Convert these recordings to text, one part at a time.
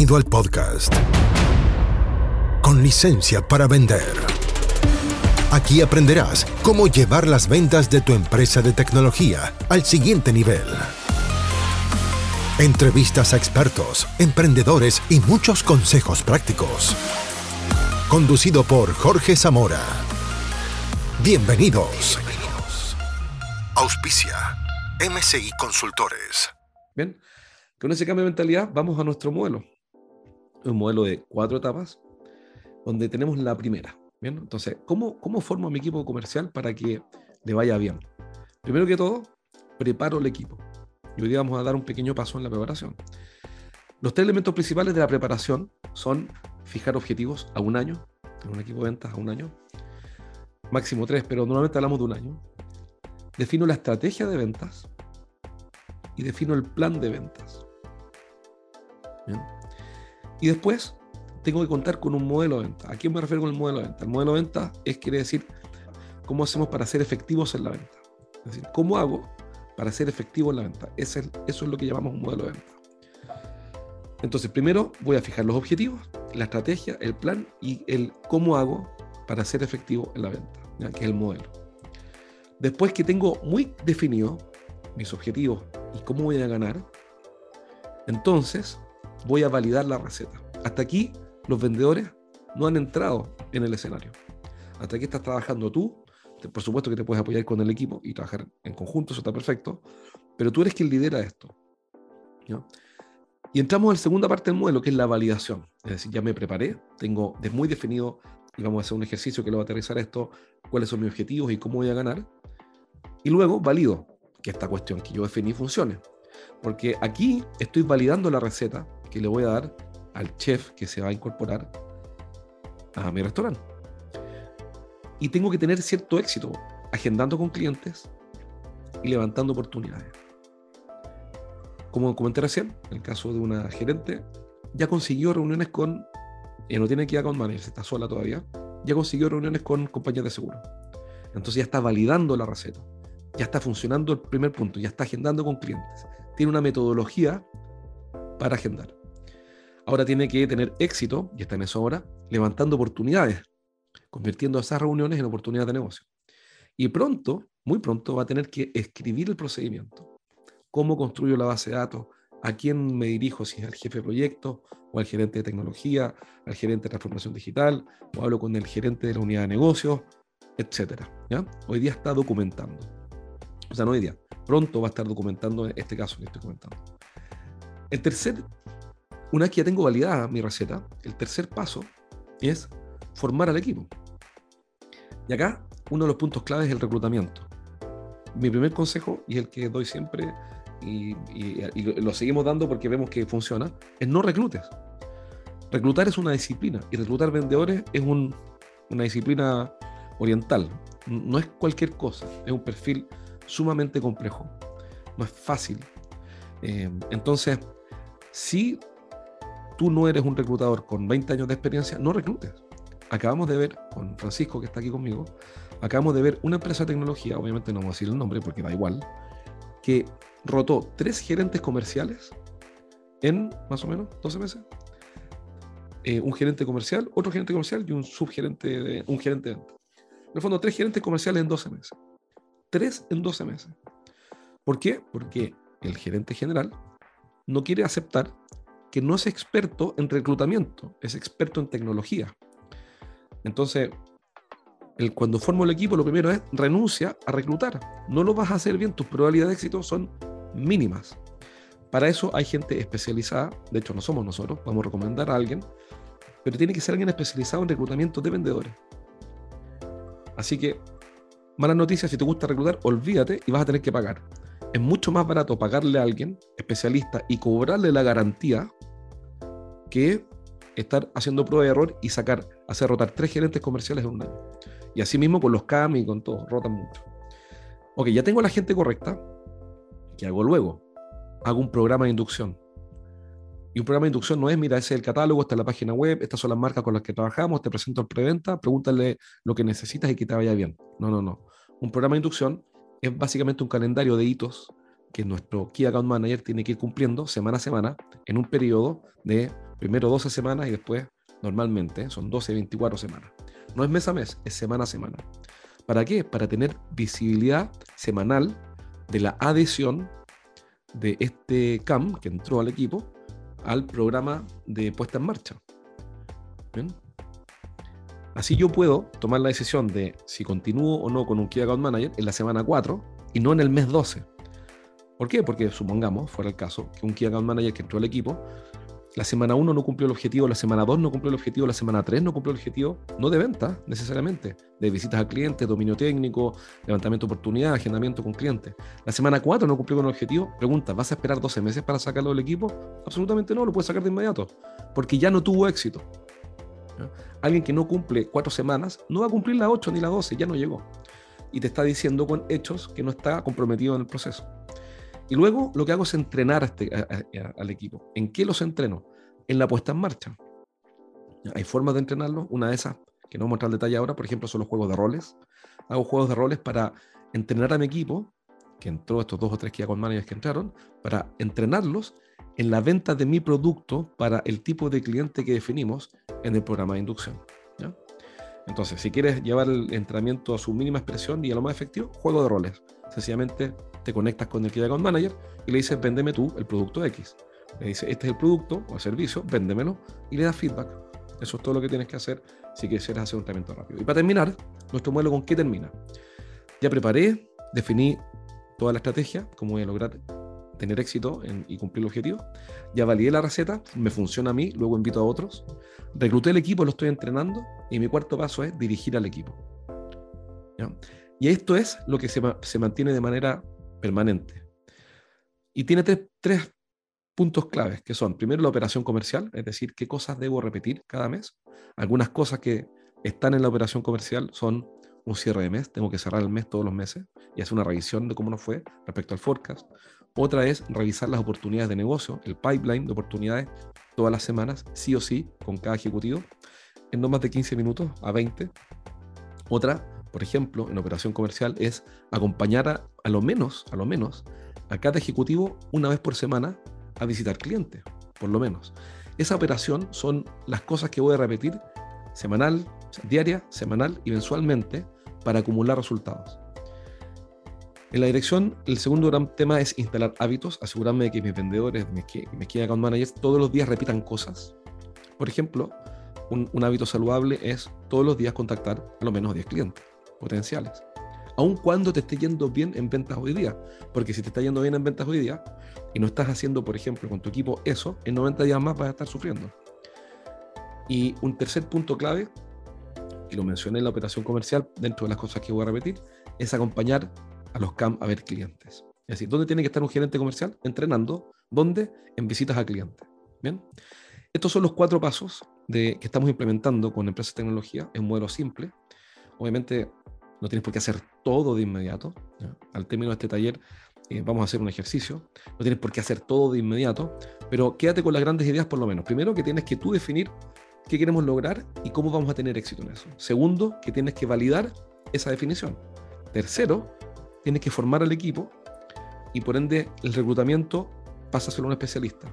Bienvenido al podcast. Con licencia para vender. Aquí aprenderás cómo llevar las ventas de tu empresa de tecnología al siguiente nivel. Entrevistas a expertos, emprendedores y muchos consejos prácticos. Conducido por Jorge Zamora. Bienvenidos. Auspicia. MCI Consultores. Bien, con ese cambio de mentalidad vamos a nuestro modelo. Un modelo de cuatro etapas, donde tenemos la primera. Bien, entonces, ¿cómo, cómo formo mi equipo comercial para que le vaya bien? Primero que todo, preparo el equipo. Y hoy día vamos a dar un pequeño paso en la preparación. Los tres elementos principales de la preparación son fijar objetivos a un año, en un equipo de ventas a un año, máximo tres, pero normalmente hablamos de un año. Defino la estrategia de ventas y defino el plan de ventas. Y después tengo que contar con un modelo de venta. ¿A quién me refiero con el modelo de venta? El modelo de venta es, quiere decir, cómo hacemos para ser efectivos en la venta. Es decir, cómo hago para ser efectivo en la venta. eso es lo que llamamos un modelo de venta. Entonces, primero voy a fijar los objetivos, la estrategia, el plan y el cómo hago para ser efectivo en la venta, que es el modelo. Después que tengo muy definido mis objetivos y cómo voy a ganar, entonces voy a validar la receta. Hasta aquí los vendedores no han entrado en el escenario. Hasta aquí estás trabajando tú. Por supuesto que te puedes apoyar con el equipo y trabajar en conjunto, eso está perfecto. Pero tú eres quien lidera esto. Y entramos en la segunda parte del modelo, que es la validación. Es decir, ya me preparé, tengo muy definido y vamos a hacer un ejercicio que lo va a aterrizar esto, cuáles son mis objetivos y cómo voy a ganar. Y luego valido que esta cuestión que yo definí funcione. Porque aquí estoy validando la receta que le voy a dar al chef que se va a incorporar a mi restaurante. Y tengo que tener cierto éxito agendando con clientes y levantando oportunidades. Como comenté recién, en el caso de una gerente, ya consiguió reuniones con, y no tiene que ir con managers, está sola todavía, ya consiguió reuniones con compañías de seguro. Entonces ya está validando la receta ya está funcionando el primer punto, ya está agendando con clientes. Tiene una metodología para agendar. Ahora tiene que tener éxito, y está en eso ahora, levantando oportunidades, convirtiendo esas reuniones en oportunidades de negocio. Y pronto, muy pronto, va a tener que escribir el procedimiento. ¿Cómo construyo la base de datos? ¿A quién me dirijo? Si es al jefe de proyecto, o al gerente de tecnología, al gerente de transformación digital, o hablo con el gerente de la unidad de negocios, etcétera. Hoy día está documentando o sea, no hoy día, pronto va a estar documentando este caso que estoy comentando. El tercer, una vez que ya tengo validada mi receta, el tercer paso es formar al equipo. Y acá, uno de los puntos claves es el reclutamiento. Mi primer consejo, y el que doy siempre, y, lo seguimos dando porque vemos que funciona, es no reclutes. Reclutar es una disciplina y reclutar vendedores es una disciplina oriental. No es cualquier cosa, es un perfil sumamente complejo, no es fácil. Eh, entonces, si tú no eres un reclutador con 20 años de experiencia, no reclutes. Acabamos de ver con Francisco, que está aquí conmigo, acabamos de ver una empresa de tecnología, obviamente no vamos a decir el nombre porque da igual, que rotó tres gerentes comerciales en más o menos 12 meses. Eh, un gerente comercial, otro gerente comercial y un subgerente, de, un gerente de venta. En el fondo, tres gerentes comerciales en 12 meses. Tres en 12 meses. ¿Por qué? Porque el gerente general no quiere aceptar que no es experto en reclutamiento, es experto en tecnología. Entonces, cuando formo el equipo, lo primero es renuncia a reclutar. No lo vas a hacer bien, tus probabilidades de éxito son mínimas. Para eso hay gente especializada, de hecho no somos nosotros, vamos a recomendar a alguien, pero tiene que ser alguien especializado en reclutamiento de vendedores. Así que Malas noticias, si te gusta reclutar, olvídate y vas a tener que pagar. Es mucho más barato pagarle a alguien especialista y cobrarle la garantía que estar haciendo prueba de error y sacar, hacer rotar tres gerentes comerciales en un año. Y así mismo con los CAM y con todo, rotan mucho. Ok, ya tengo la gente correcta. ¿Qué hago luego? Hago un programa de inducción. Y un programa de inducción no es, mira, ese es el catálogo, esta es la página web, estas son las marcas con las que trabajamos, te presento el preventa, pregúntale lo que necesitas y que te vaya bien. No, no, no. Un programa de inducción es básicamente un calendario de hitos que nuestro Key Account Manager tiene que ir cumpliendo semana a semana en un periodo de Primero 12 semanas y después, normalmente, son 12, 24 semanas. No es mes a mes, es semana a semana. ¿Para qué? Para tener visibilidad semanal de la adhesión de este CAM que entró al equipo al programa de puesta en marcha. Así yo puedo tomar la decisión de si continúo o no con un Key Account Manager en la semana 4 y no en el mes 12. ¿Por qué? Porque supongamos, fuera el caso, que un Key Account Manager que entró al equipo la semana 1 no cumplió el objetivo, la semana 2 no cumplió el objetivo, la semana 3 no cumplió el objetivo, no de venta necesariamente, de visitas al cliente, dominio técnico, levantamiento de oportunidad, agendamiento con clientes. La semana 4 no cumplió con el objetivo, pregunta, ¿vas a esperar 12 meses para sacarlo del equipo? Absolutamente no, lo puedes sacar de inmediato, porque ya no tuvo éxito. Alguien que no cumple 4 semanas no va a cumplir la 8 ni la 12, ya no llegó. Y te está diciendo con hechos que no está comprometido en el proceso. Y luego lo que hago es entrenar este, al equipo. ¿En qué los entreno? En la puesta en marcha. Hay formas de entrenarlo. Una de esas, que no voy a mostrar detalle ahora, por ejemplo, son los juegos de roles. Hago juegos de roles para entrenar a mi equipo, que entró estos dos o tres que con managers que entraron, para entrenarlos en la venta de mi producto para el tipo de cliente que definimos en el programa de inducción. Entonces, si quieres llevar el entrenamiento a su mínima expresión y a lo más efectivo, juego de roles. Sencillamente te conectas con el Key Account Manager y le dices, véndeme tú el producto X. Le dices, este es el producto o el servicio, véndemelo y le das feedback. Eso es todo lo que tienes que hacer si quisieras hacer un tratamiento rápido. Y para terminar, nuestro modelo con qué termina. Ya preparé, definí toda la estrategia, cómo voy a lograr tener éxito y cumplir el objetivo. Ya validé la receta, me funciona a mí, luego invito a otros. Recluté el equipo, lo estoy entrenando y mi cuarto paso es dirigir al equipo. Y esto es lo que se, se mantiene de manera permanente. Y tiene tres, puntos claves, que son, primero, la operación comercial, es decir, qué cosas debo repetir cada mes. Algunas cosas que están en la operación comercial son un cierre de mes, tengo que cerrar el mes todos los meses y hacer una revisión de cómo nos fue respecto al forecast. Otra es revisar las oportunidades de negocio, el pipeline de oportunidades todas las semanas, sí o sí, con cada ejecutivo, en no más de 15 minutos a 20. Otra, por ejemplo, en operación comercial es acompañar a, a lo menos, a lo menos, a cada ejecutivo una vez por semana a visitar clientes, por lo menos. Esa operación son las cosas que voy a repetir semanal, diaria, semanal y mensualmente para acumular resultados. En la dirección, el segundo gran tema es instalar hábitos, asegurarme de que mis vendedores, mis, mis key account managers, todos los días repitan cosas. Por ejemplo, un, un hábito saludable es todos los días contactar a lo menos 10 clientes potenciales. Aun cuando te esté yendo bien en ventas hoy día. Porque si te está yendo bien en ventas hoy día y no estás haciendo, por ejemplo, con tu equipo eso, en 90 días más vas a estar sufriendo. Y un tercer punto clave, y lo mencioné en la operación comercial, dentro de las cosas que voy a repetir, es acompañar a los CAM a ver clientes. Es decir, ¿dónde tiene que estar un gerente comercial? Entrenando. ¿Dónde? En visitas a clientes. Bien. Estos son los cuatro pasos de, que estamos implementando con Empresas de Tecnología. Es un modelo simple. Obviamente, no tienes por qué hacer todo de inmediato. Al término de este taller eh, vamos a hacer un ejercicio. No tienes por qué hacer todo de inmediato, pero quédate con las grandes ideas por lo menos. Primero, que tienes que tú definir qué queremos lograr y cómo vamos a tener éxito en eso. Segundo, que tienes que validar esa definición. Tercero, tienes que formar al equipo y por ende el reclutamiento pasa a ser un especialista.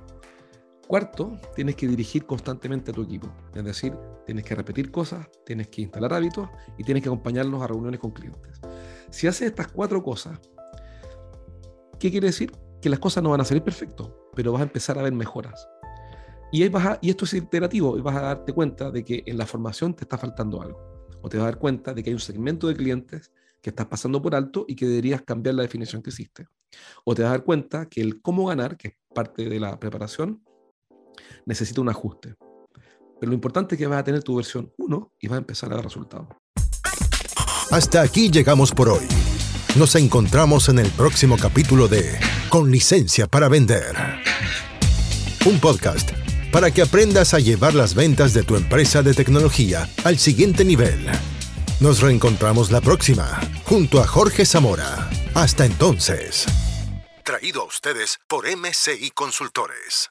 Cuarto, tienes que dirigir constantemente a tu equipo. Es decir, tienes que repetir cosas, tienes que instalar hábitos y tienes que acompañarlos a reuniones con clientes. Si haces estas cuatro cosas, ¿qué quiere decir? Que las cosas no van a salir perfectas, pero vas a empezar a ver mejoras. Y, vas y esto es iterativo y vas a darte cuenta de que en la formación te está faltando algo. O te vas a dar cuenta de que hay un segmento de clientes que estás pasando por alto y que deberías cambiar la definición que hiciste. O te vas a dar cuenta que el cómo ganar, que es parte de la preparación, necesita un ajuste. Pero lo importante es que vas a tener tu versión 1 y vas a empezar a dar resultados. Hasta aquí llegamos por hoy. Nos encontramos en el próximo capítulo de Con licencia para vender. Un podcast para que aprendas a llevar las ventas de tu empresa de tecnología al siguiente nivel. Nos reencontramos la próxima, junto a Jorge Zamora. Hasta entonces. Traído a ustedes por MCI Consultores.